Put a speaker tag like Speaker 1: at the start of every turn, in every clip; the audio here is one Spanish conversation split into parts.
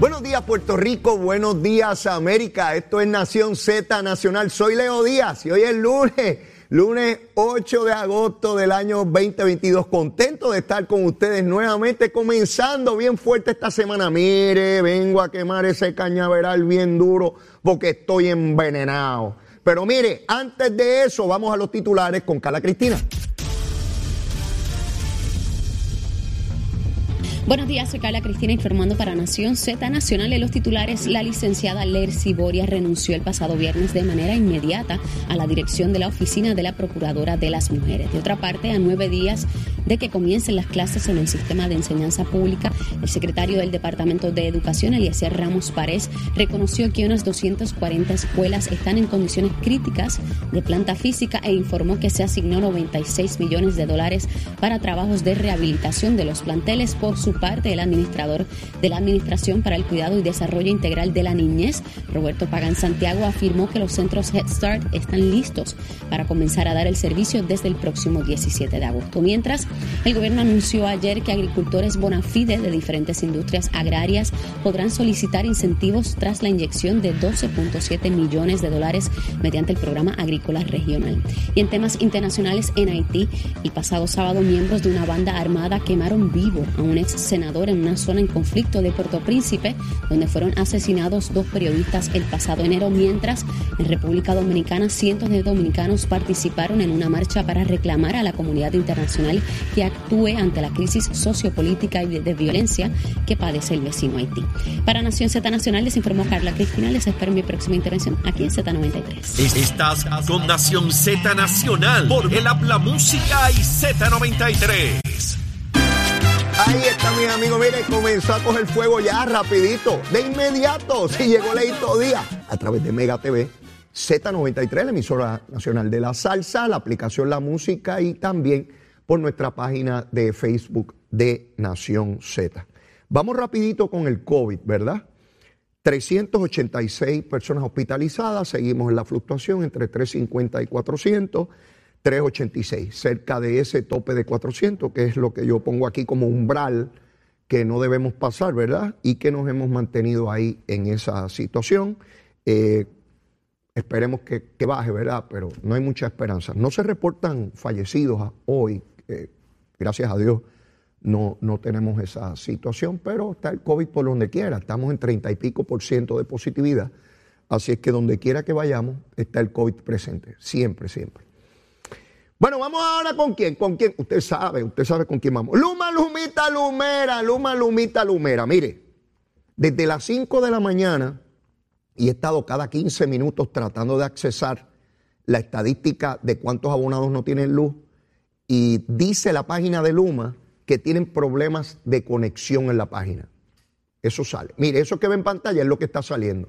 Speaker 1: Buenos días Puerto Rico, buenos días América, esto es Nación Z Nacional, soy Leo Díaz y hoy es lunes, lunes 8 de agosto del año 2022, contento de estar con ustedes nuevamente, comenzando bien fuerte esta semana, mire, vengo a quemar ese cañaveral bien duro porque estoy envenenado. Pero mire, antes de eso vamos a los titulares con Carla Cristina.
Speaker 2: Buenos días, soy Carla Cristina informando para Nación Z Nacional. En los titulares, la licenciada Lercy Boria renunció el pasado viernes de manera inmediata a la dirección de la oficina de la Procuradora de las Mujeres. De otra parte, a nueve días de que comiencen las clases en el sistema de enseñanza pública, el secretario del Departamento de Educación, Eliezer Ramos Párez, reconoció que unas 240 escuelas están en condiciones críticas de planta física e informó que se asignó 96 millones de dólares para trabajos de rehabilitación de los planteles por su parte, el administrador de la Administración para el Cuidado y Desarrollo Integral de la Niñez, Roberto Pagan Santiago, afirmó que los centros Head Start están listos para comenzar a dar el servicio desde el próximo 17 de agosto. Mientras, el gobierno anunció ayer que agricultores bona fide de diferentes industrias agrarias podrán solicitar incentivos tras la inyección de 12.7 millones de dólares mediante el programa agrícola regional. Y en temas internacionales en Haití, el pasado sábado miembros de una banda armada quemaron vivo a un ex senador en una zona en conflicto de Puerto Príncipe, donde fueron asesinados dos periodistas el pasado enero, mientras en República Dominicana cientos de dominicanos participaron en una marcha para reclamar a la comunidad internacional que actúe ante la crisis sociopolítica y de violencia que padece el vecino Haití. Para Nación Z Nacional les informó Carla Cristina. Les espero en mi próxima intervención aquí en Z93.
Speaker 3: Estás con Nación Z Nacional por el Habla Música y Z93.
Speaker 1: Ahí está mi amigo, mire, comenzó a coger fuego ya rapidito, de inmediato, si llegó Leito Día, a través de Mega TV, Z93, la emisora nacional de la salsa, la aplicación La Música y también por nuestra página de Facebook de Nación Z. Vamos rapidito con el COVID, ¿verdad? 386 personas hospitalizadas, seguimos en la fluctuación entre 350 y 400. 386, cerca de ese tope de 400, que es lo que yo pongo aquí como umbral que no debemos pasar, ¿verdad? Y que nos hemos mantenido ahí en esa situación. Eh, esperemos que, baje, ¿verdad? Pero no hay mucha esperanza. No se reportan fallecidos hoy, eh, gracias a Dios. No, no tenemos esa situación, pero está el COVID por donde quiera. Estamos en 30 y pico por ciento de positividad. Así es que donde quiera que vayamos, está el COVID presente. Siempre, siempre. Bueno, vamos ahora con quién, con quién. Usted sabe, usted sabe con quién vamos. Luma, Lumita, Lumera, Luma, Lumita, Lumera. Mire, desde las 5 de la mañana y he estado cada 15 minutos tratando de accesar la estadística de cuántos abonados no tienen luz y dice la página de Luma que tienen problemas de conexión en la página. Eso sale. Mire, eso que ve en pantalla es lo que está saliendo.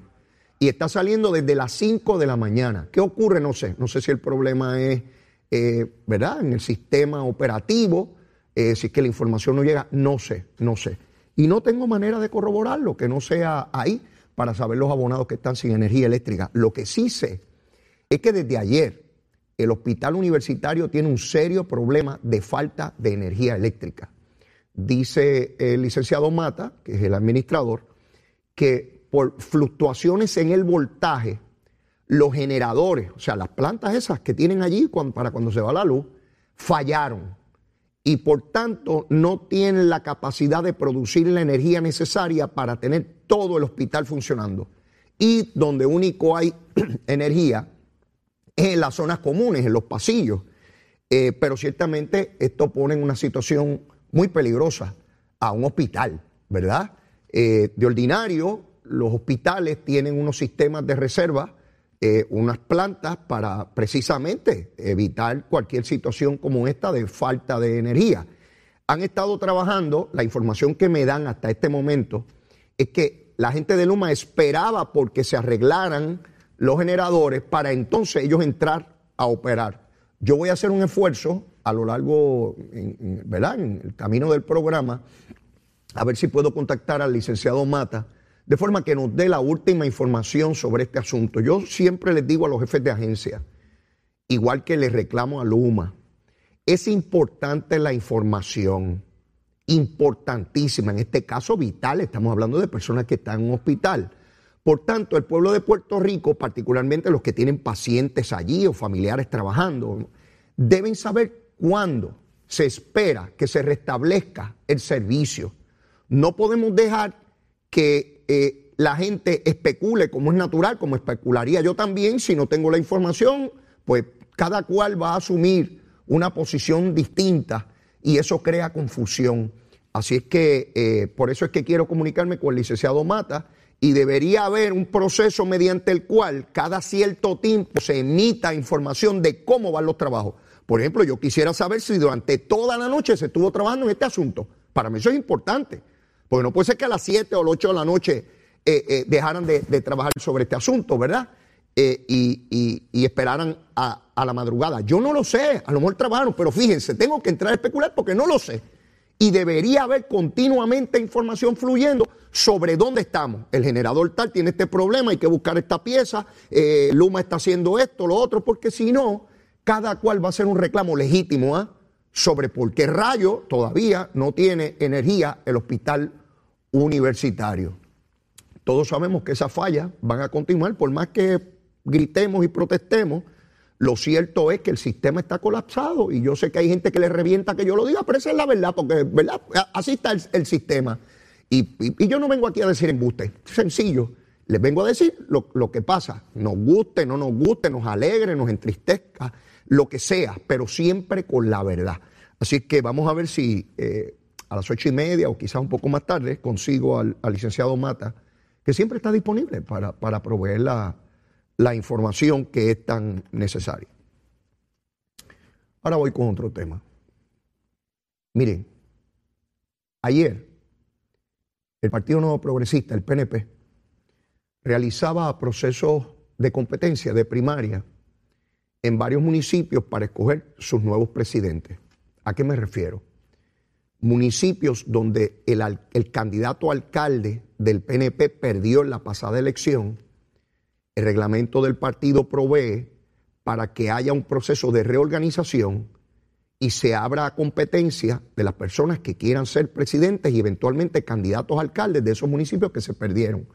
Speaker 1: Y está saliendo desde las 5 de la mañana. ¿Qué ocurre? No sé. No sé si el problema es eh, ¿verdad? En el sistema operativo, eh, si es que la información no llega, no sé, no sé. Y no tengo manera de corroborarlo, que no sea ahí para saber los abonados que están sin energía eléctrica. Lo que sí sé es que desde ayer el hospital universitario tiene un serio problema de falta de energía eléctrica. Dice el licenciado Mata, que es el administrador, que por fluctuaciones en el voltaje, los generadores, o sea, las plantas esas que tienen allí para cuando se va la luz, fallaron y por tanto no tienen la capacidad de producir la energía necesaria para tener todo el hospital funcionando. Y donde único hay energía en las zonas comunes, en los pasillos. Eh, pero ciertamente esto pone en una situación muy peligrosa a un hospital, ¿verdad? Eh, de ordinario, los hospitales tienen unos sistemas de reserva eh, unas plantas para precisamente evitar cualquier situación como esta de falta de energía. Han estado trabajando, la información que me dan hasta este momento es que la gente de Luma esperaba porque se arreglaran los generadores para entonces ellos entrar a operar. Yo voy a hacer un esfuerzo a lo largo, ¿verdad? en el camino del programa, a ver si puedo contactar al licenciado Mata de forma que nos dé la última información sobre este asunto. Yo siempre les digo a los jefes de agencia, igual que les reclamo a Luma, es importante la información importantísima, en este caso vital, estamos hablando de personas que están en un hospital. Por tanto, el pueblo de Puerto Rico, particularmente los que tienen pacientes allí o familiares trabajando, deben saber cuándo se espera que se restablezca el servicio. No podemos dejar que eh, la gente especule como es natural, como especularía yo también, si no tengo la información, pues cada cual va a asumir una posición distinta y eso crea confusión. Así es que eh, por eso es que quiero comunicarme con el licenciado Mata y debería haber un proceso mediante el cual cada cierto tiempo se emita información de cómo van los trabajos. Por ejemplo, yo quisiera saber si durante toda la noche se estuvo trabajando en este asunto. Para mí eso es importante, porque no puede ser que a las 7 o las 8 de la noche eh, eh, dejaran de, trabajar sobre este asunto, ¿verdad? y, esperaran a, a la madrugada. Yo no lo sé, a lo mejor trabajaron, pero fíjense, tengo que entrar a especular porque no lo sé y debería haber continuamente información fluyendo sobre dónde estamos. El generador tal tiene este problema, hay que buscar esta pieza, eh, Luma está haciendo esto, lo otro, porque si no, cada cual va a hacer un reclamo legítimo ¿ah? sobre por qué rayo todavía no tiene energía el hospital universitario. Todos sabemos que esas fallas van a continuar, por más que gritemos y protestemos, lo cierto es que el sistema está colapsado y yo sé que hay gente que le revienta que yo lo diga, pero esa es la verdad, porque así está el, sistema. Y, yo no vengo aquí a decir embuste, sencillo. Les vengo a decir lo, que pasa, nos guste, no nos guste, nos alegre, nos entristezca, lo que sea, pero siempre con la verdad. Así que vamos a ver si eh, a las ocho y media o quizás un poco más tarde consigo al, licenciado Mata, que siempre está disponible para, para proveer la, la información que es tan necesaria. Ahora voy con otro tema. Miren, ayer el Partido Nuevo Progresista, el PNP, realizaba procesos de competencia de primaria en varios municipios para escoger sus nuevos presidentes. ¿A qué me refiero? Municipios donde el, candidato alcalde del PNP perdió en la pasada elección el reglamento del partido provee para que haya un proceso de reorganización y se abra a competencia de las personas que quieran ser presidentes y eventualmente candidatos a alcaldes de esos municipios que se perdieron.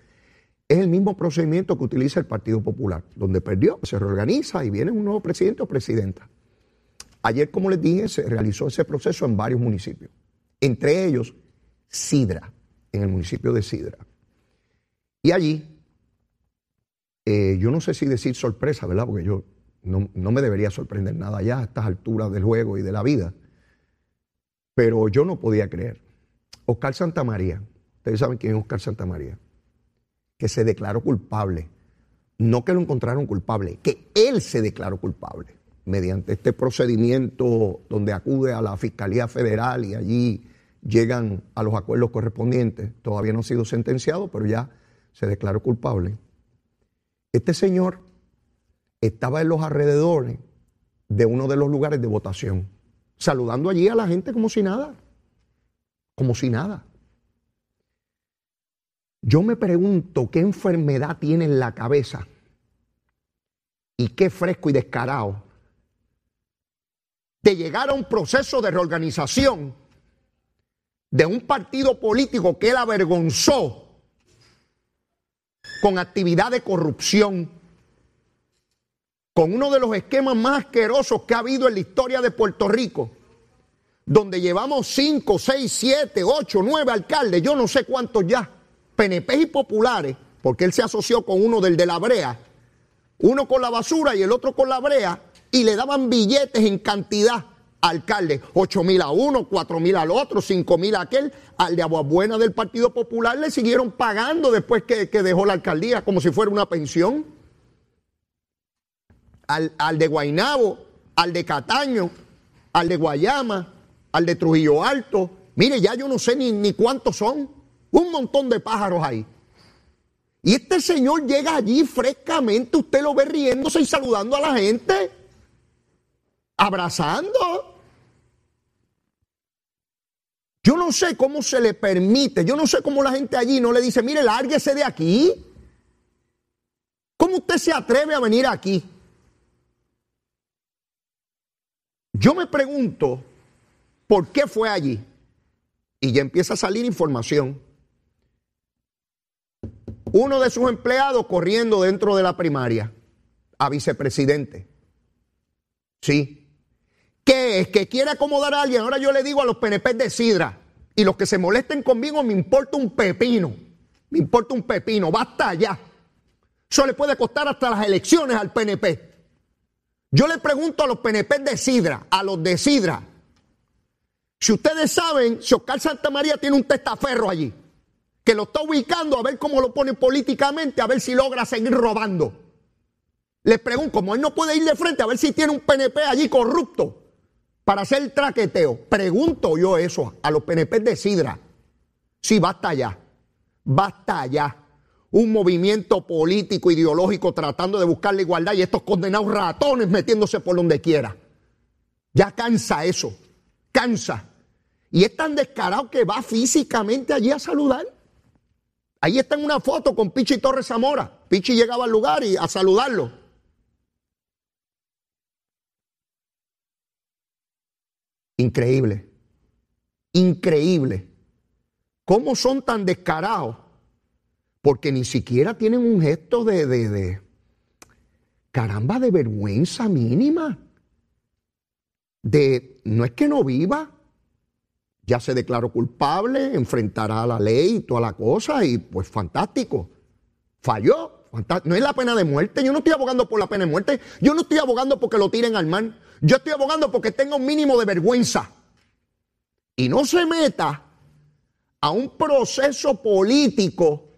Speaker 1: Es el mismo procedimiento que utiliza el Partido Popular, donde perdió, se reorganiza y viene un nuevo presidente o presidenta. Ayer, como les dije, se realizó ese proceso en varios municipios, entre ellos Sidra, en el municipio de Sidra. Y allí eh, yo no sé si decir sorpresa, ¿verdad? Porque yo no, me debería sorprender nada ya a estas alturas del juego y de la vida. Pero yo no podía creer. Oscar Santamaría, ustedes saben quién es Oscar Santamaría, que se declaró culpable. No que lo encontraron culpable, que él se declaró culpable mediante este procedimiento donde acude a la Fiscalía Federal y allí llegan a los acuerdos correspondientes. Todavía no ha sido sentenciado, pero ya se declaró culpable. Este señor estaba en los alrededores de uno de los lugares de votación, saludando allí a la gente como si nada, como si nada. Yo me pregunto qué enfermedad tiene en la cabeza y qué fresco y descarado de llegar a un proceso de reorganización de un partido político que él avergonzó con actividad de corrupción, con uno de los esquemas más asquerosos que ha habido en la historia de Puerto Rico, donde llevamos 5, 6, 7, 8, 9 alcaldes, yo no sé cuántos ya, PNP y populares, porque él se asoció con uno del de la brea, uno con la basura y el otro con la brea, y le daban billetes en cantidad alcalde, 8 mil a uno, 4 mil al otro, 5 mil a aquel, al de Aguabuena del Partido Popular le siguieron pagando después que, dejó la alcaldía, como si fuera una pensión. Al, al, de Guainabo, al de Cataño, al de Guayama, al de Trujillo Alto. Mire, ya yo no sé ni, ni cuántos son. Un montón de pájaros ahí. Y este señor llega allí frescamente, usted lo ve riéndose y saludando a la gente, abrazando. Yo no sé cómo se le permite, yo no sé cómo la gente allí no le dice, mire, lárguese de aquí. ¿Cómo usted se atreve a venir aquí? Yo me pregunto por qué fue allí. y ya empieza a salir información. Uno de sus empleados corriendo dentro de la primaria a vicepresidente. Sí. ¿Qué es? Que quiere acomodar a alguien. Ahora yo le digo a los PNP de Sidra y los que se molesten conmigo, me importa un pepino. Me importa un pepino. Basta ya. Eso le puede costar hasta las elecciones al PNP. Yo le pregunto a los PNP de Sidra, a los de Sidra, si ustedes saben, si Oscar Santa María tiene un testaferro allí, que lo está ubicando a ver cómo lo pone políticamente, a ver si logra seguir robando. Les pregunto, como él no puede ir de frente, a ver si tiene un PNP allí corrupto para hacer traqueteo. Pregunto yo eso a los PNP de Sidra. Sí, basta ya. Basta ya. Un movimiento político, ideológico, tratando de buscar la igualdad y estos condenados ratones metiéndose por donde quiera. Ya cansa eso. Cansa. Y es tan descarado que va físicamente allí a saludar. Ahí está en una foto con Pichi Torres Zamora. Pichi llegaba al lugar y a saludarlo. Increíble. Increíble. ¿Cómo son tan descarados? Porque ni siquiera tienen un gesto de, de, de caramba, de vergüenza mínima. De, no es que no viva, ya se declaró culpable, enfrentará la ley y toda la cosa, y pues fantástico. Falló, no es la pena de muerte, yo no estoy abogando por la pena de muerte, yo no estoy abogando porque lo tiren al mar, yo estoy abogando porque tenga un mínimo de vergüenza. Y no se meta a un proceso político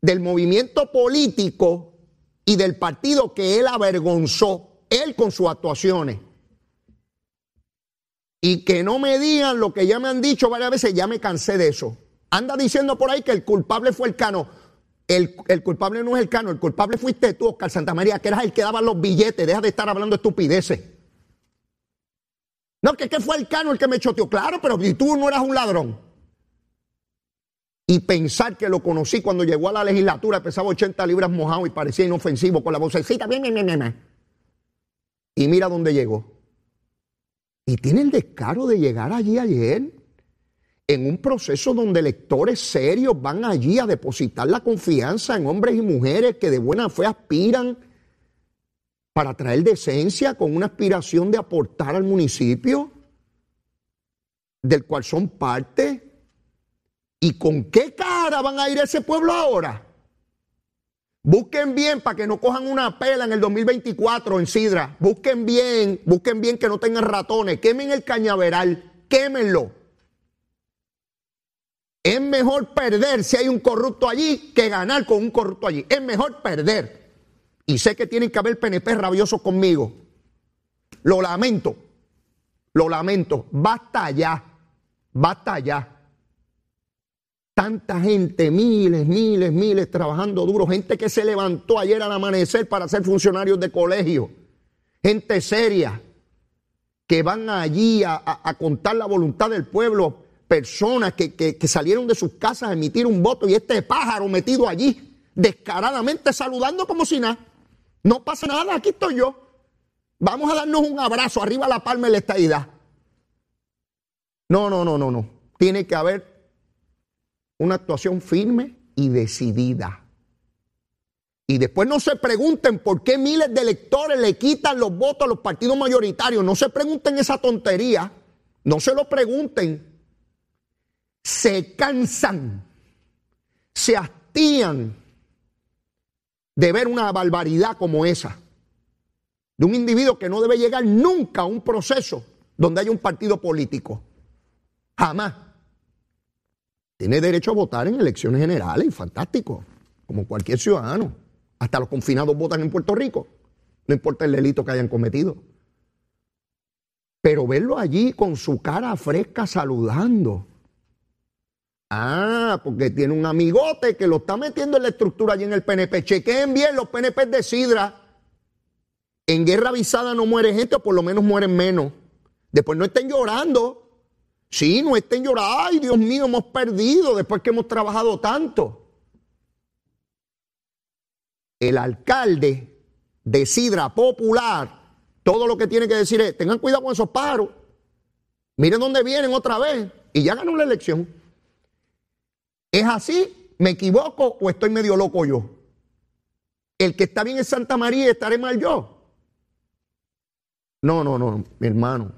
Speaker 1: del movimiento político y del partido que él avergonzó, él con sus actuaciones y que no me digan lo que ya me han dicho varias veces, ya me cansé de eso. Anda diciendo por ahí que el culpable fue el cano. El, culpable no es el cano, el culpable fuiste tú, Oscar Santa María, que eras el que daba los billetes. Deja de estar hablando estupideces. No, que, que fue el cano el que me choteó. Claro, pero tú no eras un ladrón. Y pensar que lo conocí cuando llegó a la legislatura, pesaba 80 libras mojado y parecía inofensivo con la vocecita. Bien, bien, bien, bien. Y mira dónde llegó. Y tiene el descaro de llegar allí ayer en un proceso donde electores serios van allí a depositar la confianza en hombres y mujeres que de buena fe aspiran para traer decencia con una aspiración de aportar al municipio del cual son parte. ¿Y con qué cara van a ir a ese pueblo ahora? Busquen bien para que no cojan una pela en el 2024 en Sidra. Busquen bien, busquen bien que no tengan ratones. Quemen el cañaveral, quémenlo. Es mejor perder si hay un corrupto allí que ganar con un corrupto allí. Es mejor perder. Y sé que tienen que haber PNP rabiosos conmigo. Lo lamento. Lo lamento. Basta ya. Basta ya tanta gente, miles, miles, miles trabajando duro, gente que se levantó ayer al amanecer para ser funcionarios de colegio, gente seria, que van allí a, contar la voluntad del pueblo, personas que, salieron de sus casas a emitir un voto y este pájaro metido allí, descaradamente saludando como si nada. No pasa nada, aquí estoy yo. Vamos a darnos un abrazo, arriba la palma de la estadidad. No, no, no, no, no. Tiene que haber una actuación firme y decidida. Y después no se pregunten por qué miles de electores le quitan los votos a los partidos mayoritarios. No se pregunten esa tontería. No se lo pregunten. Se cansan. Se hastían de ver una barbaridad como esa. De un individuo que no debe llegar nunca a un proceso donde haya un partido político. Jamás. Tiene derecho a votar en elecciones generales, fantástico, como cualquier ciudadano. Hasta los confinados votan en Puerto Rico, no importa el delito que hayan cometido. Pero verlo allí con su cara fresca saludando. Ah, porque tiene un amigote que lo está metiendo en la estructura allí en el PNP. Chequeen bien los PNP de Sidra. En guerra avisada no muere gente, o por lo menos mueren menos. Después no estén llorando Sí, no estén llorando, ay Dios mío, hemos perdido después que hemos trabajado tanto. El alcalde de Sidra Popular, todo lo que tiene que decir es, tengan cuidado con esos paros, miren dónde vienen otra vez, y ya ganó la elección. ¿Es así? ¿Me equivoco o estoy medio loco yo? El que está bien es Santa María estaré mal yo. No, no, no, mi hermano.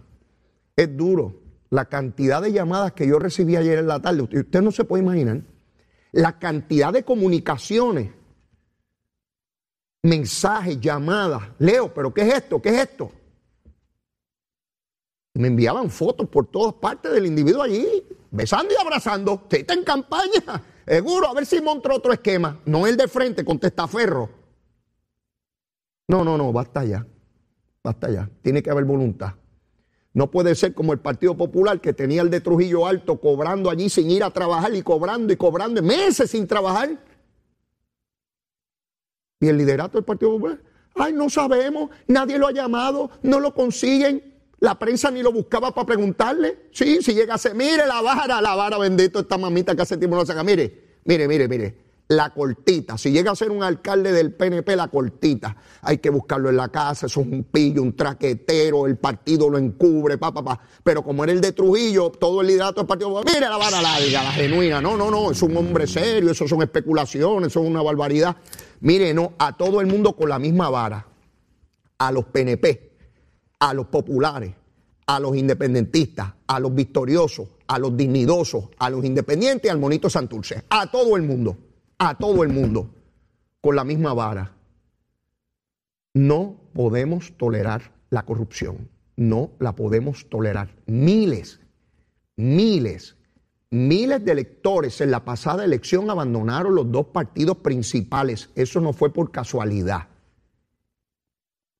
Speaker 1: Es duro. La cantidad de llamadas que yo recibí ayer en la tarde, usted, no se puede imaginar. La cantidad de comunicaciones, mensajes, llamadas. Leo, pero ¿qué es esto? ¿Qué es esto? Me enviaban fotos por todas partes del individuo allí, besando y abrazando. Usted está en campaña, seguro, a ver si monta otro esquema. No el de frente con testaferro. No, no, no, basta ya. Basta ya. Tiene que haber voluntad. No puede ser como el Partido Popular que tenía el de Trujillo Alto cobrando allí sin ir a trabajar y cobrando y cobrando meses sin trabajar. Y el liderato del Partido Popular, ay, no sabemos, nadie lo ha llamado, no lo consiguen. La prensa ni lo buscaba para preguntarle. Sí, si llegase, mire la vara, la vara, bendito esta mamita que hace tiempo no saca. Mire, mire, mire, mire la cortita. Si llega a ser un alcalde del PNP, la cortita. Hay que buscarlo en la casa, eso es un pillo, un traquetero, el partido lo encubre, pa, pa, pa. Pero como era el de Trujillo, todo el liderato del partido, mire la vara larga, la genuina. No, no, no, es un hombre serio, eso son especulaciones, eso es una barbaridad. Mire, no, a todo el mundo con la misma vara. A los PNP, a los populares, a los independentistas, a los victoriosos, a los dignidosos, a los independientes al monito Santurce. A todo el mundo a todo el mundo con la misma vara. No podemos tolerar la corrupción. No la podemos tolerar. Miles, miles, miles de electores en la pasada elección abandonaron los dos partidos principales. Eso no fue por casualidad.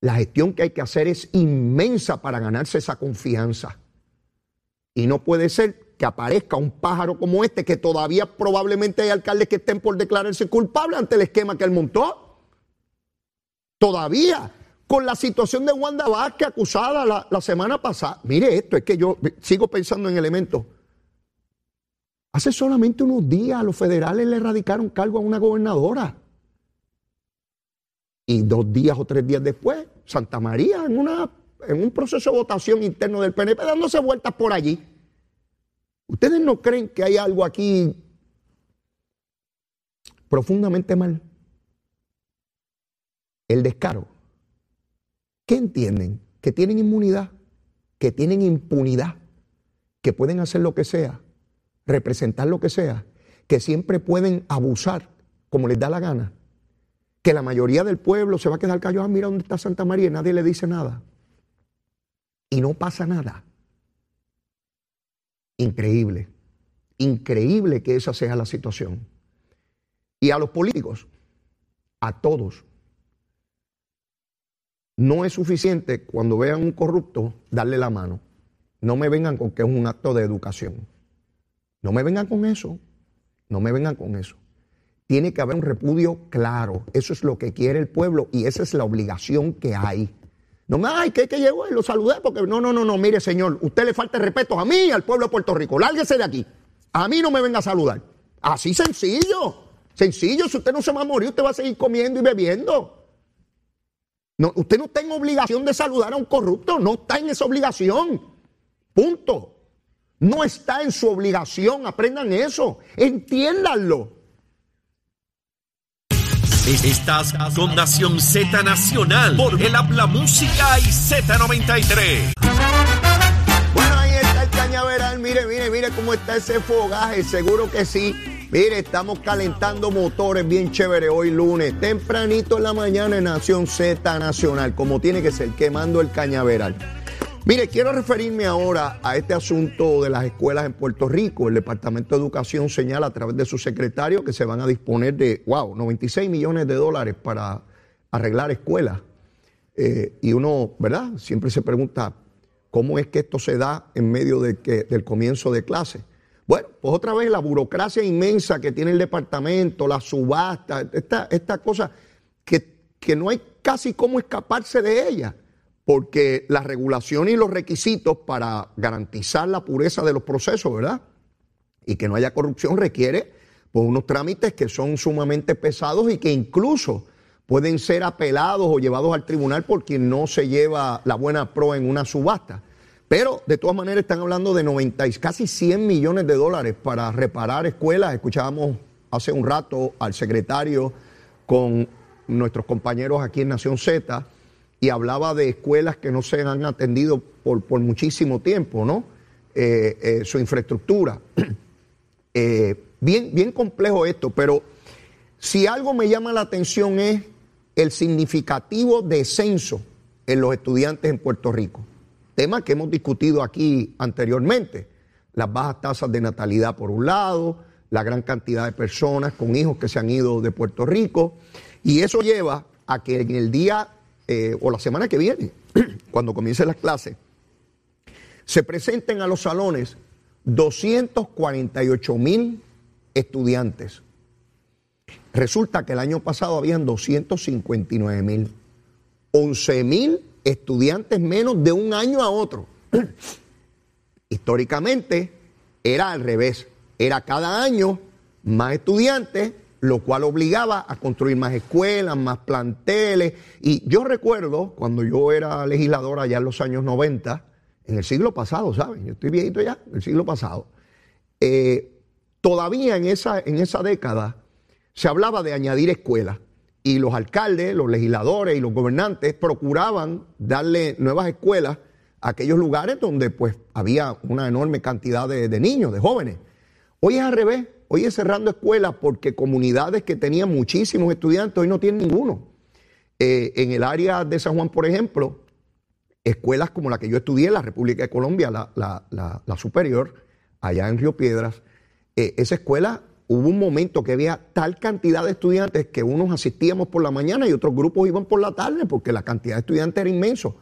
Speaker 1: La gestión que hay que hacer es inmensa para ganarse esa confianza. Y no puede ser que aparezca un pájaro como este, que todavía probablemente hay alcaldes que estén por declararse culpables ante el esquema que él montó. Todavía, con la situación de Wanda Vázquez acusada la, la semana pasada. Mire esto, es que yo sigo pensando en elementos. Hace solamente unos días los federales le erradicaron cargo a una gobernadora. Y dos días o tres días después, Santa María en, una, en un proceso de votación interno del PNP dándose vueltas por allí. ¿Ustedes no creen que hay algo aquí profundamente mal? El descaro. ¿Qué entienden? Que tienen inmunidad, que tienen impunidad, que pueden hacer lo que sea, representar lo que sea, que siempre pueden abusar como les da la gana, que la mayoría del pueblo se va a quedar callado, ah, mira dónde está Santa María y nadie le dice nada. Y no pasa nada. Increíble, increíble que esa sea la situación. Y a los políticos, a todos, no es suficiente cuando vean un corrupto darle la mano. No me vengan con que es un acto de educación. No me vengan con eso. No me vengan con eso. Tiene que haber un repudio claro. Eso es lo que quiere el pueblo y esa es la obligación que hay. No me, ay, ¿qué que llegó? Y lo saludé porque no, no, no, no, mire, señor, usted le falta respeto a mí y al pueblo de Puerto Rico. Lárguese de aquí. A mí no me venga a saludar. Así sencillo. Sencillo, si usted no se va a morir, usted va a seguir comiendo y bebiendo. No, usted no está en obligación de saludar a un corrupto, no está en esa obligación. Punto. No está en su obligación, aprendan eso, entiéndanlo.
Speaker 3: Estás con Nación Z Nacional por el Habla Música y Z93.
Speaker 1: Bueno, ahí está el cañaveral. Mire, mire, mire cómo está ese fogaje. Seguro que sí. Mire, estamos calentando motores bien chévere hoy lunes. Tempranito en la mañana en Nación Z Nacional, como tiene que ser, quemando el cañaveral. Mire, quiero referirme ahora a este asunto de las escuelas en Puerto Rico. El Departamento de Educación señala a través de su secretario que se van a disponer de, wow, 96 millones de dólares para arreglar escuelas. Eh, y uno, ¿verdad? Siempre se pregunta, ¿cómo es que esto se da en medio de que, del comienzo de clase? Bueno, pues otra vez la burocracia inmensa que tiene el departamento, la subasta, esta, esta cosa que, que no hay casi cómo escaparse de ella porque la regulación y los requisitos para garantizar la pureza de los procesos, ¿verdad? Y que no haya corrupción requiere pues, unos trámites que son sumamente pesados y que incluso pueden ser apelados o llevados al tribunal por quien no se lleva la buena pro en una subasta. Pero de todas maneras están hablando de 90, casi 100 millones de dólares para reparar escuelas. Escuchábamos hace un rato al secretario con nuestros compañeros aquí en Nación Z y hablaba de escuelas que no se han atendido por, por muchísimo tiempo, ¿no? Eh, eh, su infraestructura. Eh, bien, bien complejo esto, pero si algo me llama la atención es el significativo descenso en los estudiantes en Puerto Rico. Tema que hemos discutido aquí anteriormente. Las bajas tasas de natalidad por un lado, la gran cantidad de personas con hijos que se han ido de Puerto Rico. Y eso lleva a que en el día eh, o la semana que viene, cuando comiencen las clases, se presenten a los salones 248 mil estudiantes. Resulta que el año pasado habían 259 mil. 11 mil estudiantes menos de un año a otro. Históricamente era al revés. Era cada año más estudiantes, lo cual obligaba a construir más escuelas, más planteles. Y yo recuerdo cuando yo era legislador allá en los años 90, en el siglo pasado, ¿saben? Yo estoy viejito ya, el siglo pasado. Eh, todavía en esa, en esa década se hablaba de añadir escuelas y los alcaldes, los legisladores y los gobernantes procuraban darle nuevas escuelas a aquellos lugares donde pues había una enorme cantidad de, de niños, de jóvenes. Hoy es al revés, hoy es cerrando escuelas porque comunidades que tenían muchísimos estudiantes hoy no tienen ninguno. Eh, en el área de San Juan, por ejemplo, escuelas como la que yo estudié en la República de Colombia, la, superior, allá en Río Piedras, eh, esa escuela hubo un momento que había tal cantidad de estudiantes que unos asistíamos por la mañana y otros grupos iban por la tarde porque la cantidad de estudiantes era inmenso.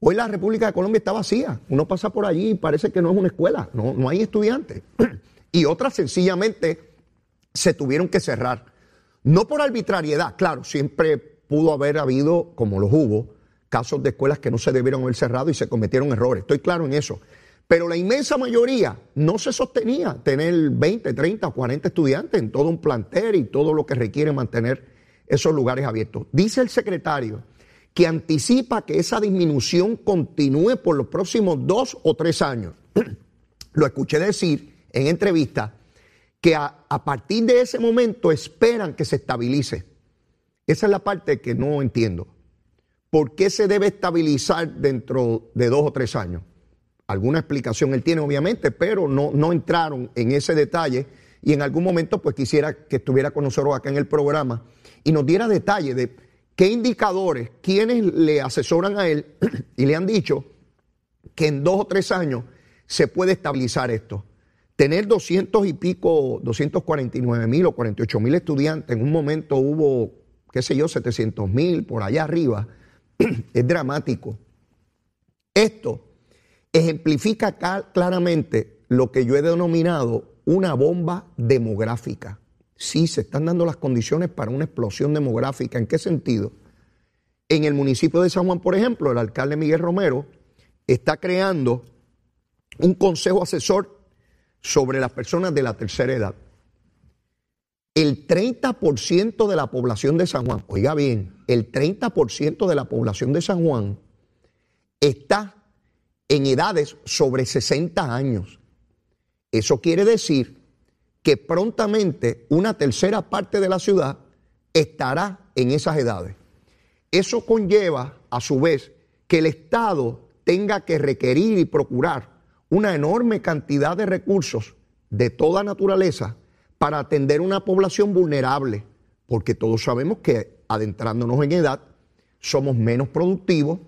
Speaker 1: Hoy la República de Colombia está vacía. Uno pasa por allí y parece que no es una escuela, no, no hay estudiantes. y otras sencillamente se tuvieron que cerrar. No por arbitrariedad, claro, siempre pudo haber habido, como los hubo, casos de escuelas que no se debieron haber cerrado y se cometieron errores. Estoy claro en eso. Pero la inmensa mayoría no se sostenía tener 20, 30 o 40 estudiantes en todo un plantel y todo lo que requiere mantener esos lugares abiertos. Dice el secretario que anticipa que esa disminución continúe por los próximos dos o tres años. Lo escuché decir en entrevista que a, partir de ese momento esperan que se estabilice. Esa es la parte que no entiendo. ¿Por qué se debe estabilizar dentro de dos o tres años? Alguna explicación él tiene, obviamente, pero no, no entraron en ese detalle y en algún momento pues quisiera que estuviera con nosotros acá en el programa y nos diera detalle de qué indicadores, quiénes le asesoran a él y le han dicho que en dos o tres años se puede estabilizar esto. Tener 200 y pico, 249 mil o 48 mil estudiantes, en un momento hubo, qué sé yo, 700 mil por allá arriba, es dramático. Esto ejemplifica claramente lo que yo he denominado una bomba demográfica. Sí, se están dando las condiciones para una explosión demográfica. ¿En qué sentido? En el municipio de San Juan, por ejemplo, el alcalde Miguel Romero está creando un consejo asesor sobre las personas de la tercera edad. El 30% de la población de San Juan, oiga bien, el 30% de la población de San Juan está en edades sobre 60 años. Eso quiere decir que prontamente una tercera parte de la ciudad estará en esas edades. Eso conlleva, a su vez, que el Estado tenga que requerir y procurar una enorme cantidad de recursos de toda naturaleza para atender una población vulnerable, porque todos sabemos que adentrándonos en edad somos menos productivos,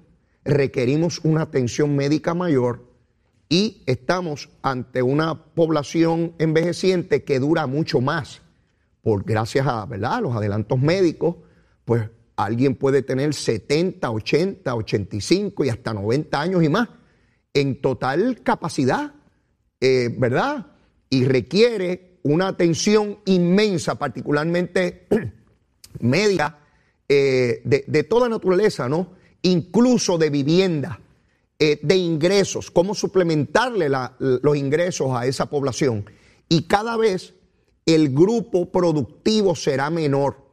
Speaker 1: requerimos una atención médica mayor y estamos ante una población envejeciente que dura mucho más, por gracias a ¿verdad? los adelantos médicos, pues alguien puede tener 70, 80, 85 y hasta 90 años y más en total capacidad, eh, ¿verdad? Y requiere una atención inmensa, particularmente médica, eh, de, toda naturaleza, ¿no? Incluso de vivienda, eh, de ingresos, cómo suplementarle los ingresos a esa población. Y cada vez el grupo productivo será menor.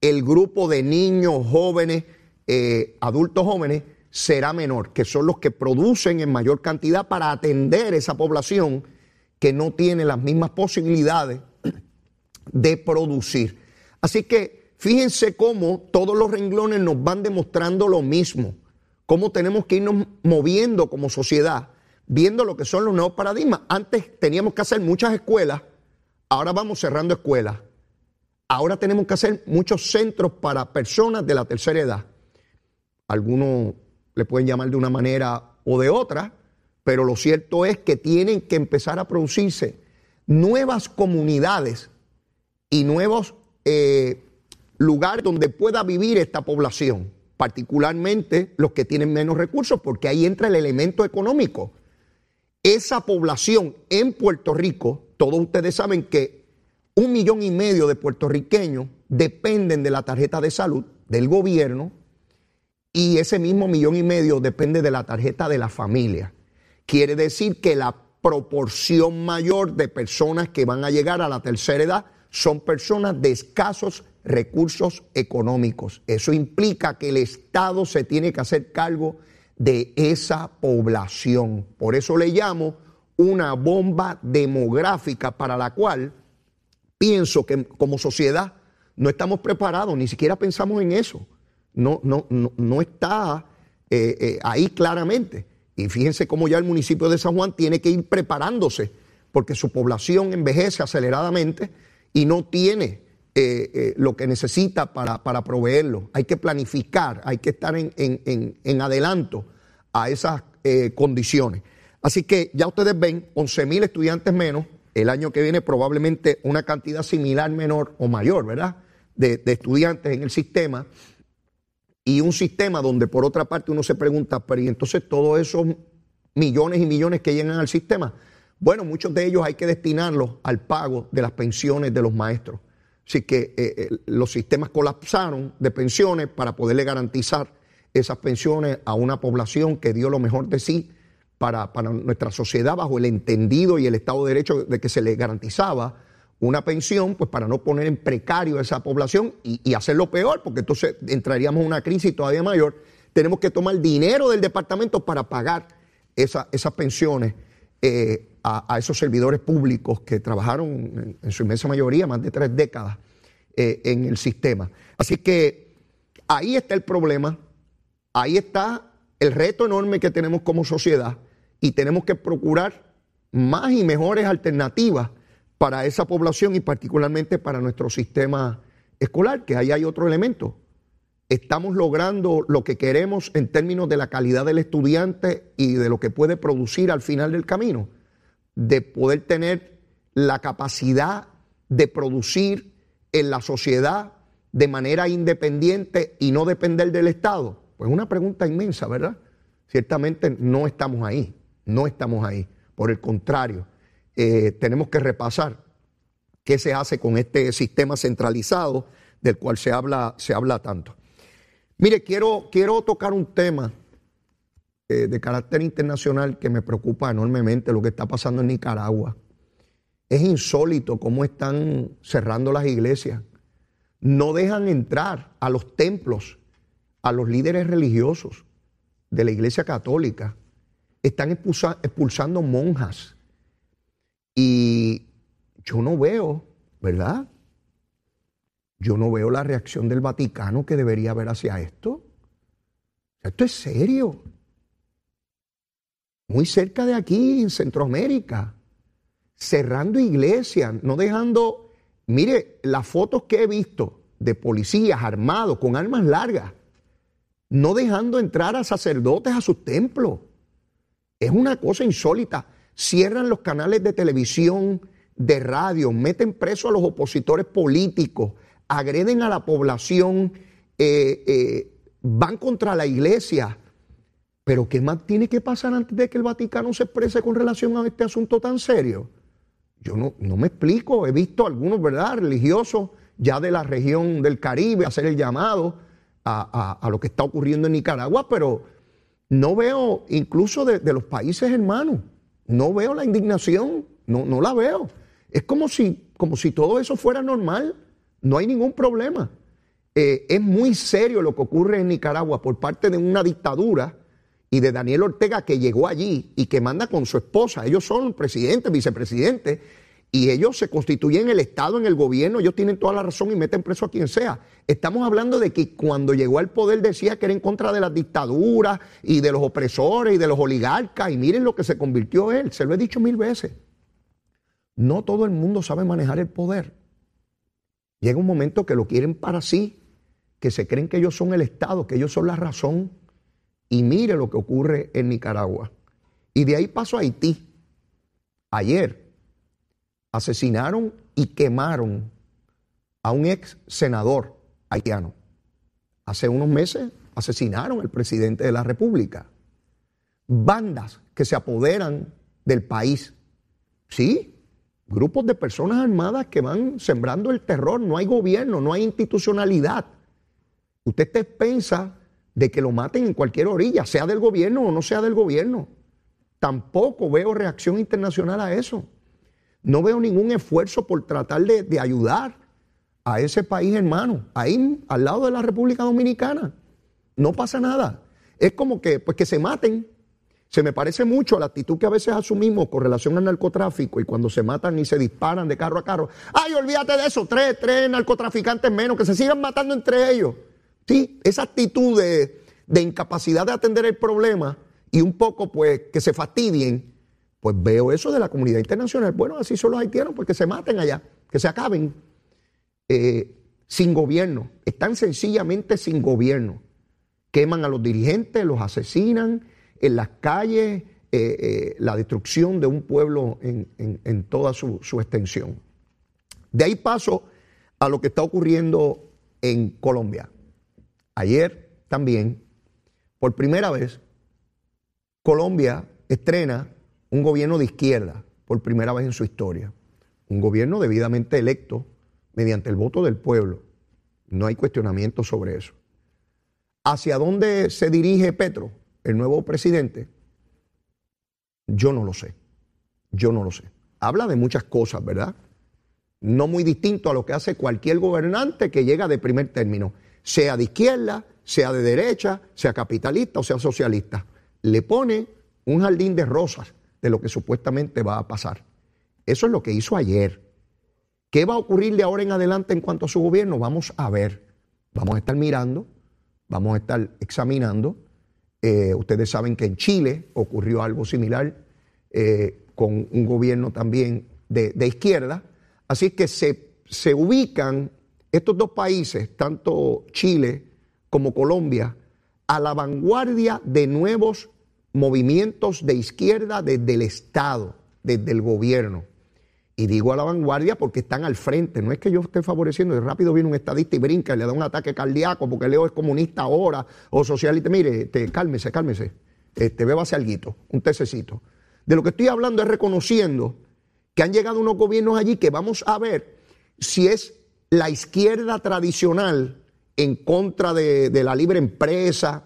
Speaker 1: El grupo de niños, jóvenes, adultos jóvenes, será menor, que son los que producen en mayor cantidad para atender esa población que no tiene las mismas posibilidades de producir. Así que fíjense cómo todos los renglones nos van demostrando lo mismo, cómo tenemos que irnos moviendo como sociedad, viendo lo que son los nuevos paradigmas. Antes teníamos que hacer muchas escuelas, ahora vamos cerrando escuelas. Ahora tenemos que hacer muchos centros para personas de la tercera edad. Algunos le pueden llamar de una manera o de otra, pero lo cierto es que tienen que empezar a producirse nuevas comunidades y nuevos eh, lugares donde pueda vivir esta población, particularmente los que tienen menos recursos, porque ahí entra el elemento económico. Esa población en Puerto Rico, todos ustedes saben que un millón y medio de puertorriqueños dependen de la tarjeta de salud del gobierno y ese mismo millón y medio depende de la tarjeta de la familia. Quiere decir que la proporción mayor de personas que van a llegar a la tercera edad son personas de escasos recursos económicos. Eso implica que el Estado se tiene que hacer cargo de esa población. Por eso le llamo una bomba demográfica para la cual pienso que como sociedad no estamos preparados, ni siquiera pensamos en eso. No, no, no, está eh, eh, ahí claramente. Y fíjense cómo ya el municipio de San Juan tiene que ir preparándose, porque su población envejece aceleradamente y no tiene eh, lo que necesita para, proveerlo. Hay que planificar, hay que estar en, adelanto a esas condiciones. Así que ya ustedes ven, 11 mil estudiantes menos, el año que viene probablemente una cantidad similar, menor o mayor, ¿verdad? De, de estudiantes en el sistema y un sistema donde por otra parte uno se pregunta, pero y entonces todos esos millones y millones que llegan al sistema, bueno, muchos de ellos hay que destinarlos al pago de las pensiones de los maestros. Así que eh, eh, los sistemas colapsaron de pensiones para poderle garantizar esas pensiones a una población que dio lo mejor de sí para, para nuestra sociedad bajo el entendido y el Estado de Derecho de que se le garantizaba una pensión, pues para no poner en precario a esa población y, hacerlo peor, porque entonces entraríamos en una crisis todavía mayor. Tenemos que tomar dinero del departamento para pagar esas pensiones eh, a, esos servidores públicos que trabajaron en, su inmensa mayoría más de tres décadas eh, en el sistema. Así que ahí está el problema, ahí está el reto enorme que tenemos como sociedad y tenemos que procurar más y mejores alternativas para esa población y particularmente para nuestro sistema escolar, que ahí hay otro elemento. Estamos logrando lo que queremos en términos de la calidad del estudiante y de lo que puede producir al final del camino, de poder tener la capacidad de producir en la sociedad de manera independiente y no depender del Estado. Pues una pregunta inmensa, ¿verdad? Ciertamente no estamos ahí, no estamos ahí. Por el contrario, eh, tenemos que repasar qué se hace con este sistema centralizado del cual se habla, se habla tanto. Mire, quiero, quiero tocar un tema eh, de carácter internacional que me preocupa enormemente, lo que está pasando en Nicaragua. Es insólito cómo están cerrando las iglesias. No dejan entrar a los templos a los líderes religiosos de la iglesia católica. Están expulsando monjas y yo no veo, ¿verdad? Yo no veo la reacción del Vaticano que debería haber hacia esto. Esto es serio. Muy cerca de aquí, en Centroamérica, cerrando iglesias, no dejando, mire, las fotos que he visto de policías armados con armas largas, no dejando entrar a sacerdotes a sus templos. Es una cosa insólita cierran los canales de televisión, de radio, meten preso a los opositores políticos, agreden a la población, eh, eh, van contra la iglesia. Pero ¿qué más tiene que pasar antes de que el Vaticano se exprese con relación a este asunto tan serio? Yo no, no me explico, he visto algunos, ¿verdad?, religiosos ya de la región del Caribe hacer el llamado a, lo que está ocurriendo en Nicaragua, pero no veo incluso de los países hermanos no veo la indignación, no, no la veo. Es como si, como si todo eso fuera normal, no hay ningún problema. Eh, es muy serio lo que ocurre en Nicaragua por parte de una dictadura y de Daniel Ortega que llegó allí y que manda con su esposa. Ellos son presidentes, vicepresidentes y ellos se constituyen el Estado, en el gobierno, ellos tienen toda la razón y meten preso a quien sea. Estamos hablando de que cuando llegó al poder decía que era en contra de las dictaduras y de los opresores y de los oligarcas y miren lo que se convirtió él, se lo he dicho mil veces. No todo el mundo sabe manejar el poder. Llega un momento que lo quieren para sí, que se creen que ellos son el Estado, que ellos son la razón. Y mire lo que ocurre en Nicaragua. Y de ahí paso a Haití. Ayer asesinaron y quemaron a un ex senador haitiano. Hace unos meses asesinaron al presidente de la República. Bandas que se apoderan del país. Sí, grupos de personas armadas que van sembrando el terror. No hay gobierno, no hay institucionalidad. Usted te piensa de que lo maten en cualquier orilla, sea del gobierno o no sea del gobierno. Tampoco veo reacción internacional a eso. No veo ningún esfuerzo por tratar de, ayudar a ese país hermano, ahí al lado de la República Dominicana. No pasa nada. Es como que, pues que se maten. Se me parece mucho a la actitud que a veces asumimos con relación al narcotráfico y cuando se matan y se disparan de carro a carro. Ay, olvídate de eso, tres, tres narcotraficantes menos, que se sigan matando entre ellos. Sí, esa actitud de, de incapacidad de atender el problema y un poco pues que se fastidien pues veo eso de la comunidad internacional. Bueno, así son los haitianos, porque se maten allá, que se acaben. Eh, sin gobierno, están sencillamente sin gobierno. Queman a los dirigentes, los asesinan en las calles, eh, eh, la destrucción de un pueblo en, toda su extensión. De ahí paso a lo que está ocurriendo en Colombia. Ayer también, por primera vez, Colombia estrena un gobierno de izquierda por primera vez en su historia. Un gobierno debidamente electo mediante el voto del pueblo. No hay cuestionamiento sobre eso. ¿Hacia dónde se dirige Petro, el nuevo presidente? Yo no lo sé. Yo no lo sé. Habla de muchas cosas, ¿verdad? No muy distinto a lo que hace cualquier gobernante que llega de primer término, sea de izquierda, sea de derecha, sea capitalista o sea socialista. Le pone un jardín de rosas de lo que supuestamente va a pasar. Eso es lo que hizo ayer. ¿Qué va a ocurrir de ahora en adelante en cuanto a su gobierno? Vamos a ver. Vamos a estar mirando, vamos a estar examinando. Eh, ustedes saben que en Chile ocurrió algo similar eh, con un gobierno también de, izquierda. Así que se, se ubican estos dos países, tanto Chile como Colombia, a la vanguardia de nuevos movimientos de izquierda desde el Estado, desde el gobierno. Y digo a la vanguardia porque están al frente. No es que yo esté favoreciendo, de rápido viene un estadista y brinca y le da un ataque cardíaco porque Leo es comunista ahora o socialista. Mire, te, cálmese, cálmese. Este, bébase algo, un tececito. De lo que estoy hablando es reconociendo que han llegado unos gobiernos allí que vamos a ver si es la izquierda tradicional en contra de la libre empresa,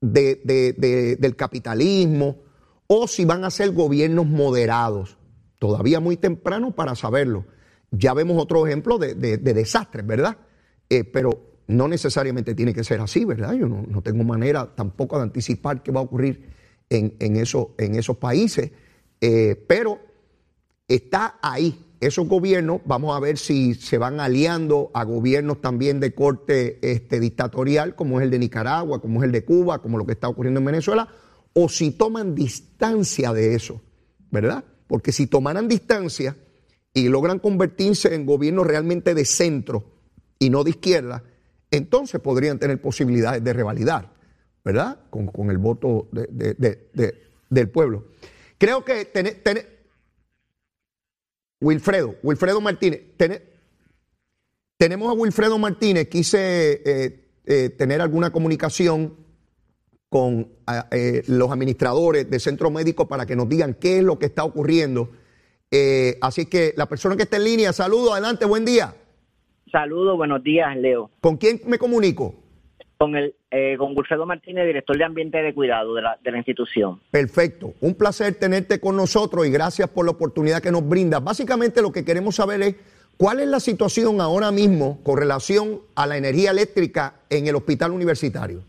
Speaker 1: de, del capitalismo o si van a ser gobiernos moderados. Todavía muy temprano para saberlo. Ya vemos otro ejemplo de, desastres, ¿verdad? Eh, pero no necesariamente tiene que ser así, ¿verdad? Yo no, tengo manera tampoco de anticipar qué va a ocurrir en esos países, eh, pero está ahí esos gobiernos, vamos a ver si se van aliando a gobiernos también de corte este, dictatorial, como es el de Nicaragua, como es el de Cuba, como lo que está ocurriendo en Venezuela, o si toman distancia de eso, ¿verdad? Porque si tomaran distancia y logran convertirse en gobiernos realmente de centro y no de izquierda, entonces podrían tener posibilidades de revalidar, ¿verdad? Con, el voto del pueblo. Creo que tener Wilfredo, Wilfredo Martínez. tenemos a Wilfredo Martínez, quise eh, eh, tener alguna comunicación con eh, los administradores del centro médico para que nos digan qué es lo que está ocurriendo. así que la persona que está en línea, saludo, adelante, buen día.
Speaker 4: Saludos, buenos días, Leo.
Speaker 1: ¿Con quién me comunico?
Speaker 4: Con, el, eh, con Wilfredo Martínez, director de Ambiente de Cuidado de la, de la institución.
Speaker 1: Perfecto. Un placer tenerte con nosotros y gracias por la oportunidad que nos brinda. Básicamente lo que queremos saber es cuál es la situación ahora mismo con relación a la energía eléctrica en el hospital universitario.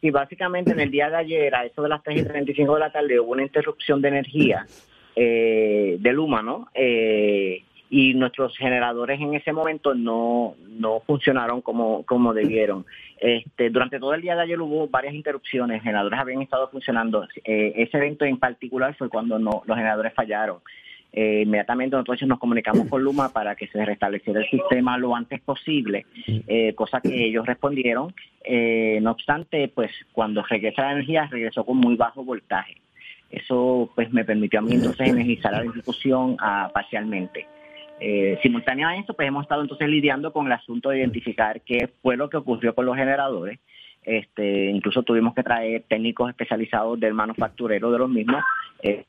Speaker 4: Sí, básicamente en el día de ayer, a eso de las 3 y 35 de la tarde, hubo una interrupción de energía eh, de Luma, ¿no? Eh, y nuestros generadores en ese momento no, no funcionaron como, como debieron. Este, durante todo el día de ayer hubo varias interrupciones, generadores habían estado funcionando. Eh, ese evento en particular fue cuando los generadores fallaron. Eh, inmediatamente nosotros nos comunicamos con Luma para que se restableciera el sistema lo antes posible, eh, cosa que ellos respondieron. No obstante, pues cuando regresa la energía, regresó con muy bajo voltaje. Eso pues me permitió a mí entonces energizar la ah, parcialmente. Eh, simultáneo a eso, pues hemos estado entonces lidiando con el asunto de identificar qué fue lo que ocurrió con los generadores. Este, incluso tuvimos que traer técnicos especializados del manufacturero de los mismos. Eh,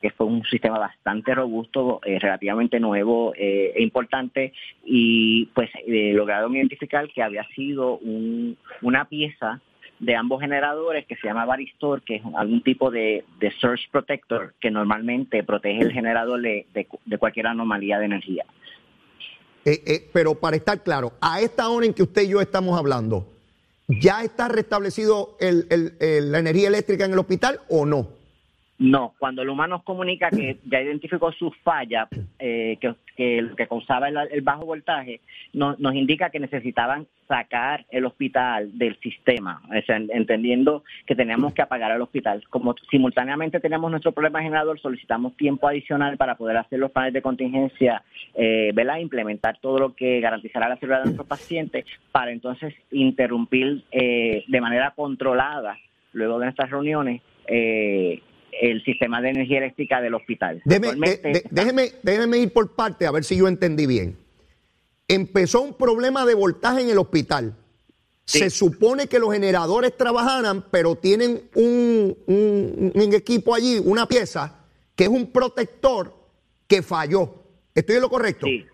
Speaker 4: que fue un sistema bastante robusto, eh, relativamente nuevo eh, e importante, y pues lograron identificar que había sido un, una pieza de ambos generadores que se llama Varistor, que es algún tipo de, de surge protector que normalmente protege el generador de, de, de cualquier anomalía de energía.
Speaker 1: Eh, eh, pero para estar claro, a esta hora en que usted y yo estamos hablando, ¿ya está restablecido el- el- el- la energía eléctrica en el hospital o no?
Speaker 4: No, cuando el humano comunica que ya identificó su falla, eh, que, lo que causaba el, bajo voltaje, no- nos indica que necesitaban sacar el hospital del sistema, entendiendo que teníamos que apagar el hospital. Como simultáneamente teníamos nuestro problema generador, solicitamos tiempo adicional para poder hacer los planes de contingencia, eh, implementar todo lo que garantizará la seguridad de nuestros pacientes, para entonces interrumpir eh, de manera controlada, luego de nuestras reuniones, eh, el sistema de energía eléctrica del hospital.
Speaker 1: Déjeme,
Speaker 4: Actualmente-
Speaker 1: de- de- déjeme, déjeme ir por parte a ver si yo entendí bien. Empezó un problema de voltaje en el hospital.
Speaker 4: Sí.
Speaker 1: Se supone que los generadores trabajaran, pero tienen un, un- un equipo allí, una pieza, que es un protector que falló. ¿Estoy en lo correcto?
Speaker 4: Sí.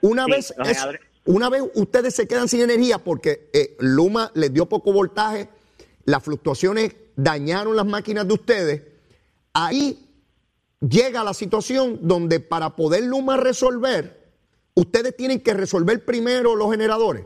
Speaker 1: Una
Speaker 4: Sí,
Speaker 1: vez es- una vez ustedes se quedan sin energía porque eh, Luma les dio poco voltaje, las fluctuaciones dañaron las máquinas de ustedes, ahí llega la situación donde para poder Luma resolver, ustedes tienen que resolver primero los generadores.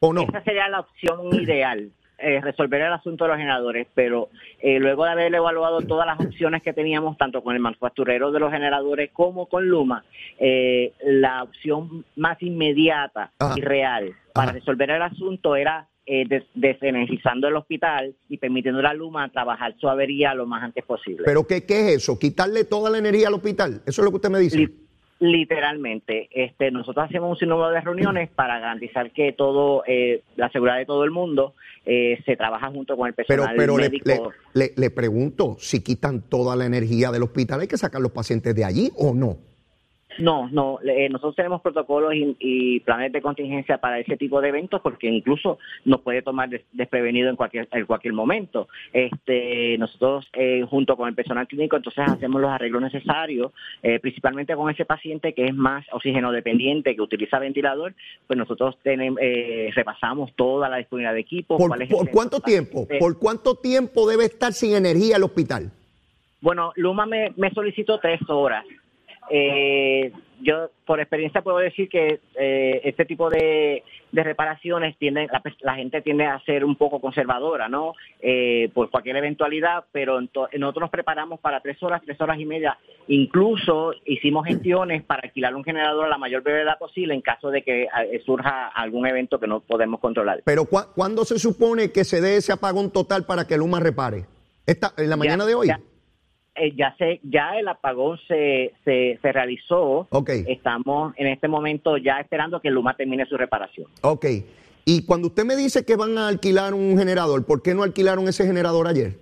Speaker 1: ¿O no?
Speaker 4: Esa sería la opción ideal, eh, resolver el asunto de los generadores, pero eh, luego de haber evaluado todas las opciones que teníamos, tanto con el manufacturero de los generadores como con Luma, eh, la opción más inmediata
Speaker 1: Ajá.
Speaker 4: y real para
Speaker 1: Ajá.
Speaker 4: resolver el asunto era eh, des- desenergizando el hospital y permitiendo a la Luma trabajar su avería lo más antes posible.
Speaker 1: ¿Pero qué, qué es eso? ¿Quitarle toda la energía al hospital? Eso es lo que usted me dice.
Speaker 4: Li- Literalmente, este, nosotros hacemos un sinnúmero de reuniones para garantizar que todo, eh, la seguridad de todo el mundo eh, se trabaja junto con el
Speaker 1: Pero,
Speaker 4: personal
Speaker 1: pero le,
Speaker 4: médico.
Speaker 1: le- le- le pregunto, si quitan toda la energía del hospital, ¿hay que sacar los pacientes de allí o no?
Speaker 4: No, no, eh, nosotros tenemos protocolos y, y planes de contingencia para ese tipo de eventos porque incluso nos puede tomar des- desprevenido en cualquier en cualquier momento. Este, nosotros eh, junto con el personal clínico entonces hacemos los arreglos necesarios, eh, principalmente con ese paciente que es más oxígeno dependiente, que utiliza ventilador, pues nosotros tenemos eh, repasamos toda la disponibilidad de equipos.
Speaker 1: ¿Por,
Speaker 4: cuál es el
Speaker 1: por cuánto tiempo? ¿Por cuánto tiempo debe estar sin energía el hospital?
Speaker 4: Bueno, Luma me, me solicitó tres horas. Eh, yo, por experiencia, puedo decir que eh, este tipo de, de reparaciones tienden, la, la gente tiende a ser un poco conservadora, ¿no? Eh, por cualquier eventualidad, pero nosotros nos preparamos para tres horas, tres horas y media. Incluso hicimos gestiones para alquilar un generador a la mayor brevedad posible en caso de que eh, surja algún evento que no podemos controlar.
Speaker 1: Pero ¿cu- ¿cuándo se supone que se dé ese apagón total para que Luma repare? Esta, ¿En la mañana
Speaker 4: Ya-
Speaker 1: de hoy?
Speaker 4: Ya, eh, ya se, ya el apagón se, se, se realizó. Estamos en este momento ya esperando que Luma termine su reparación.
Speaker 1: Ok. Y cuando usted me dice que van a alquilar un generador, ¿por qué no alquilaron ese generador ayer?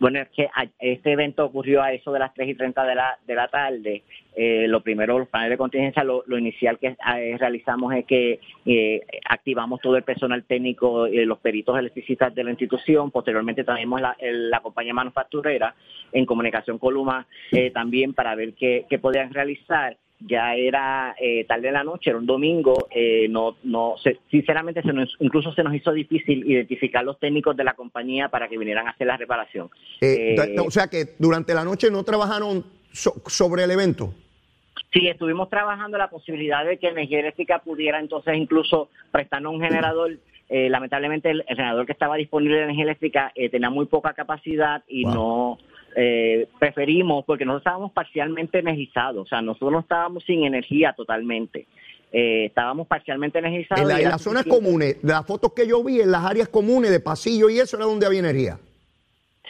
Speaker 4: Bueno, es que este evento ocurrió a eso de las 3 y 30 de la, de la tarde. Eh, lo primero, los planes de contingencia, lo, inicial que eh, realizamos es que eh, activamos todo el personal técnico, los peritos electricistas de la institución. Posteriormente traemos la, la compañía manufacturera en comunicación con Luma también para ver qué, qué podían realizar. Ya era eh, tarde de la noche, era un domingo, eh, no, no, se- sinceramente se nos, incluso se nos hizo difícil identificar los técnicos de la compañía para que vinieran a hacer la reparación.
Speaker 1: Eh,
Speaker 4: Eh,
Speaker 1: o sea que durante la noche no trabajaron so- sobre el evento.
Speaker 4: Sí, estuvimos trabajando la posibilidad de que Energía Eléctrica pudiera entonces incluso prestarnos un generador eh, lamentablemente el, generador que estaba disponible de energía eléctrica tenía muy poca capacidad y no eh, preferimos, porque nosotros estábamos parcialmente energizados, o sea, nosotros no estábamos sin energía totalmente. estábamos parcialmente energizados.
Speaker 1: En, las zonas comunes, las fotos que yo vi en las áreas comunes de pasillo y eso era donde había energía.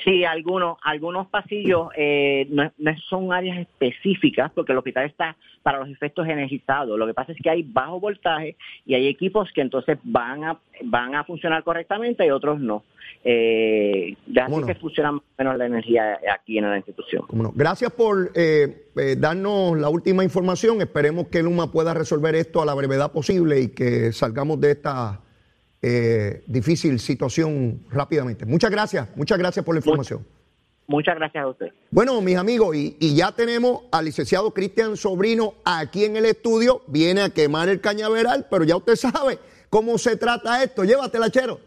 Speaker 4: Sí, algunos, algunos pasillos eh, no, son áreas específicas porque el hospital está para los efectos energizados. Lo que pasa es que hay bajo voltaje y hay equipos que entonces van a van a funcionar correctamente y otros no. Eh, ya así que funciona más o menos la energía aquí en la institución.
Speaker 1: Gracias por eh, eh, darnos la última información. Esperemos que Luma pueda resolver esto a la brevedad posible y que salgamos de esta eh, difícil situación rápidamente. Muchas gracias, muchas gracias por la información.
Speaker 4: Muchas gracias a usted.
Speaker 1: Bueno, mis amigos, y, y ya tenemos al licenciado Cristian Sobrino aquí en el estudio. Viene a quemar el cañaveral, pero ya usted sabe cómo se trata esto. Llévatela, chero.